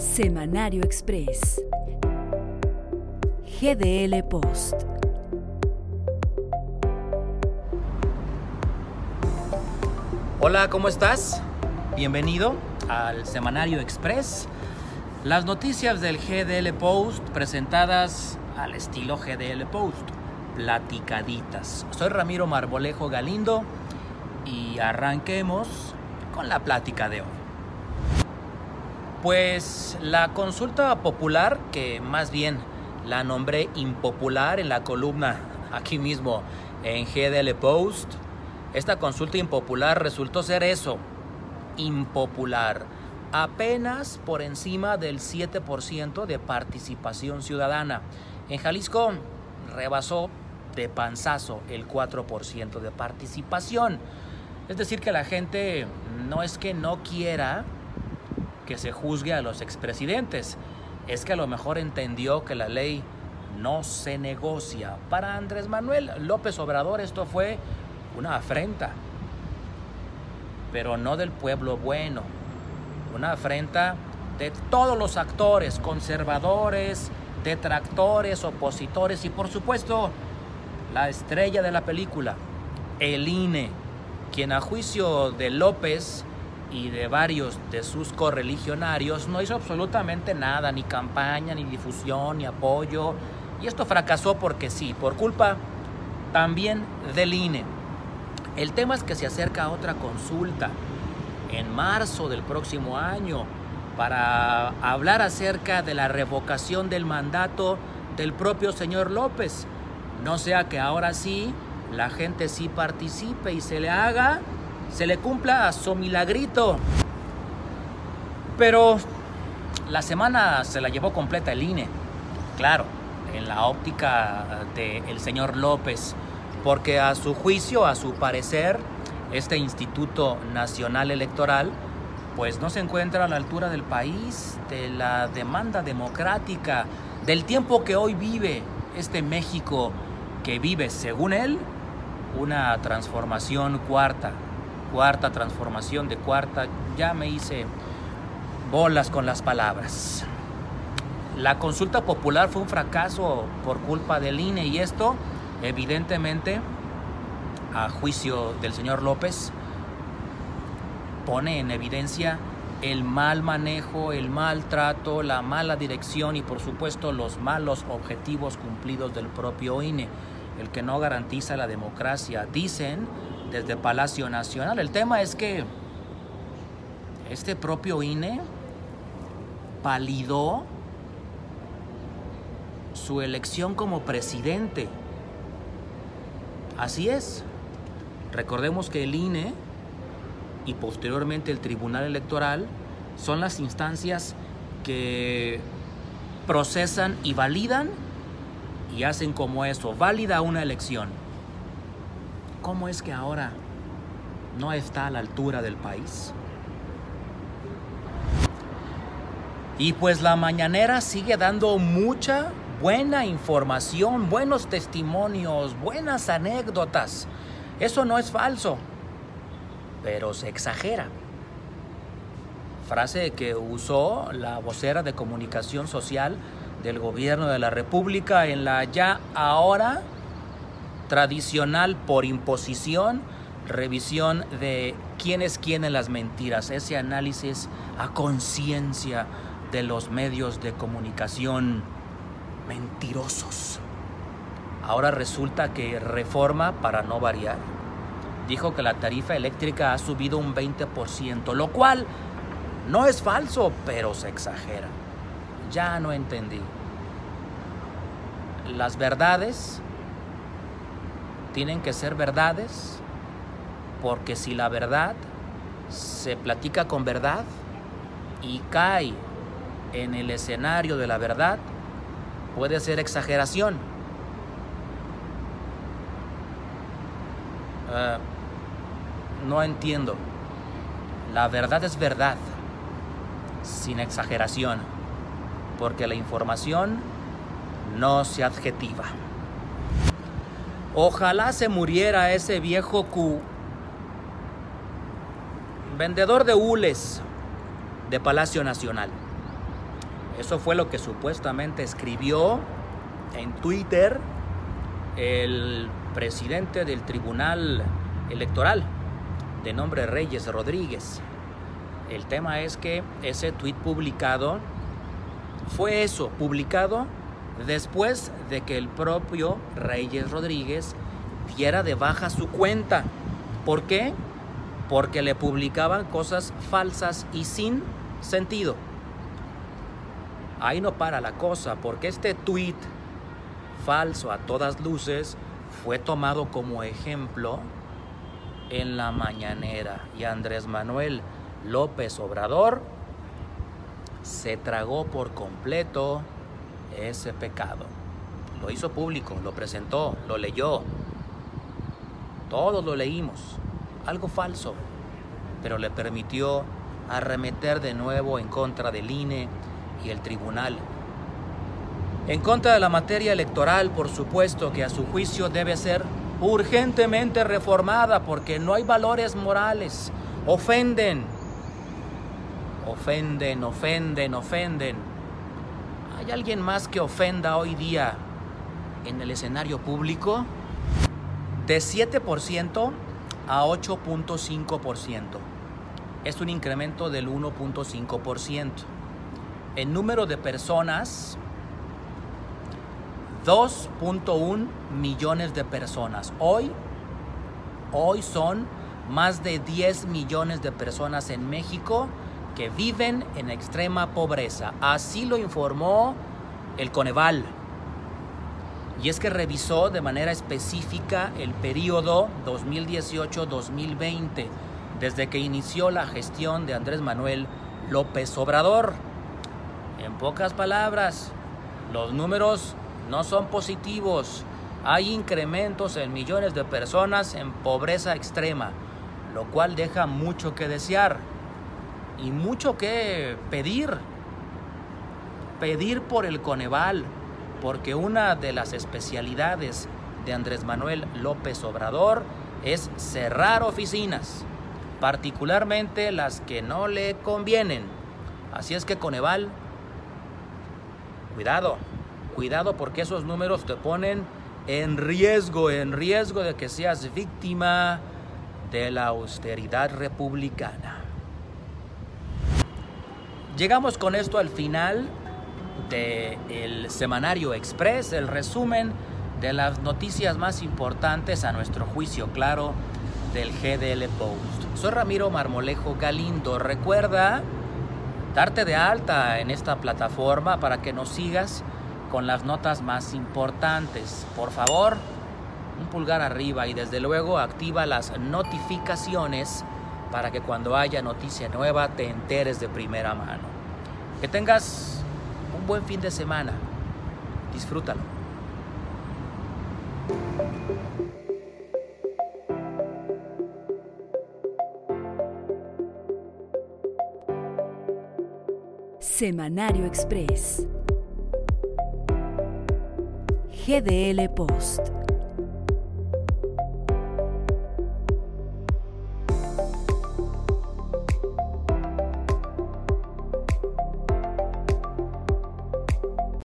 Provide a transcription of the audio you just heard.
Semanario Express. GDL Post. Hola, ¿cómo estás? Bienvenido al Semanario Express. Las noticias del GDL Post presentadas al estilo GDL Post, platicaditas. Soy Ramiro Marbolejo Galindo y arranquemos con la plática de hoy. Pues la consulta popular, que más bien la nombré impopular en la columna aquí mismo en GDL Post, esta consulta impopular resultó ser eso, impopular, apenas por encima del 7% de participación ciudadana. En Jalisco rebasó de panzazo el 4% de participación. Es decir, que la gente no es que no quiera que se juzgue a los expresidentes. Es que a lo mejor entendió que la ley no se negocia. Para Andrés Manuel López Obrador esto fue una afrenta, pero no del pueblo bueno, una afrenta de todos los actores, conservadores, detractores, opositores y por supuesto la estrella de la película, el INE, quien a juicio de López y de varios de sus correligionarios no hizo absolutamente nada, ni campaña, ni difusión, ni apoyo. Y esto fracasó porque sí, por culpa también del INE. El tema es que se acerca a otra consulta en marzo del próximo año para hablar acerca de la revocación del mandato del propio señor López. No sea que ahora sí la gente sí participe y se le haga se le cumpla su milagrito. Pero la semana se la llevó completa el INE, claro, en la óptica del señor López, porque a su juicio, a su parecer, este Instituto Nacional Electoral, pues no se encuentra a la altura del país, de la demanda democrática, del tiempo que hoy vive este México que vive, según él, una transformación cuarta, cuarta transformación de cuarta, ya me hice bolas con las palabras. La consulta popular fue un fracaso por culpa del INE y esto, evidentemente, a juicio del señor López, pone en evidencia el mal manejo, el maltrato, la mala dirección y por supuesto los malos objetivos cumplidos del propio INE, el que no garantiza la democracia. Dicen desde Palacio Nacional. El tema es que este propio INE validó su elección como presidente. Así es. Recordemos que el INE y posteriormente el Tribunal Electoral son las instancias que procesan y validan y hacen como eso, válida una elección. ¿Cómo es que ahora no está a la altura del país? Y pues la mañanera sigue dando mucha buena información, buenos testimonios, buenas anécdotas. Eso no es falso, pero se exagera. Frase que usó la vocera de comunicación social del gobierno de la República en la ya ahora tradicional por imposición, revisión de quién es quién en las mentiras, ese análisis a conciencia de los medios de comunicación mentirosos. Ahora resulta que reforma, para no variar, dijo que la tarifa eléctrica ha subido un 20%, lo cual no es falso, pero se exagera. Ya no entendí. Las verdades tienen que ser verdades, porque si la verdad se platica con verdad y cae en el escenario de la verdad, puede ser exageración. Ah, no entiendo. La verdad es verdad, sin exageración, porque la información no se adjetiva. Ojalá se muriera ese viejo Q. Vendedor de hules de Palacio Nacional. Eso fue lo que supuestamente escribió en Twitter el presidente del Tribunal Electoral, de nombre Reyes Rodríguez. El tema es que ese tweet publicado fue eso, publicado después de que el propio Reyes Rodríguez diera de baja su cuenta. ¿Por qué? Porque le publicaban cosas falsas y sin sentido. Ahí no para la cosa, porque este tweet falso a todas luces fue tomado como ejemplo en la mañanera y Andrés Manuel López Obrador se tragó por completo ese pecado. Lo hizo público, lo presentó, lo leyó. Todos lo leímos. Algo falso, pero le permitió arremeter de nuevo en contra del INE y el tribunal. En contra de la materia electoral, por supuesto que a su juicio debe ser urgentemente reformada porque no hay valores morales. Ofenden, ofenden, ofenden, ofenden. ¿Hay alguien más que ofenda hoy día en el escenario público? De 7% a 8.5%. Es un incremento del 1.5%. En número de personas, 2.1 millones de personas. Hoy, hoy son más de 10 millones de personas en México que viven en extrema pobreza. Así lo informó el Coneval. Y es que revisó de manera específica el periodo 2018-2020, desde que inició la gestión de Andrés Manuel López Obrador. En pocas palabras, los números no son positivos. Hay incrementos en millones de personas en pobreza extrema, lo cual deja mucho que desear y mucho que pedir. Pedir por el Coneval, porque una de las especialidades de Andrés Manuel López Obrador es cerrar oficinas, particularmente las que no le convienen. Así es que Coneval, cuidado, cuidado porque esos números te ponen en riesgo, en riesgo de que seas víctima de la austeridad republicana. Llegamos con esto al final del Semanario Express, el resumen de las noticias más importantes a nuestro juicio claro del GDL Post. Soy Ramiro Marmolejo Galindo. Recuerda darte de alta en esta plataforma para que nos sigas con las notas más importantes. Por favor, un pulgar arriba y desde luego activa las notificaciones para que cuando haya noticia nueva te enteres de primera mano. Que tengas un buen fin de semana. Disfrútalo. Semanario Express. GDL Post.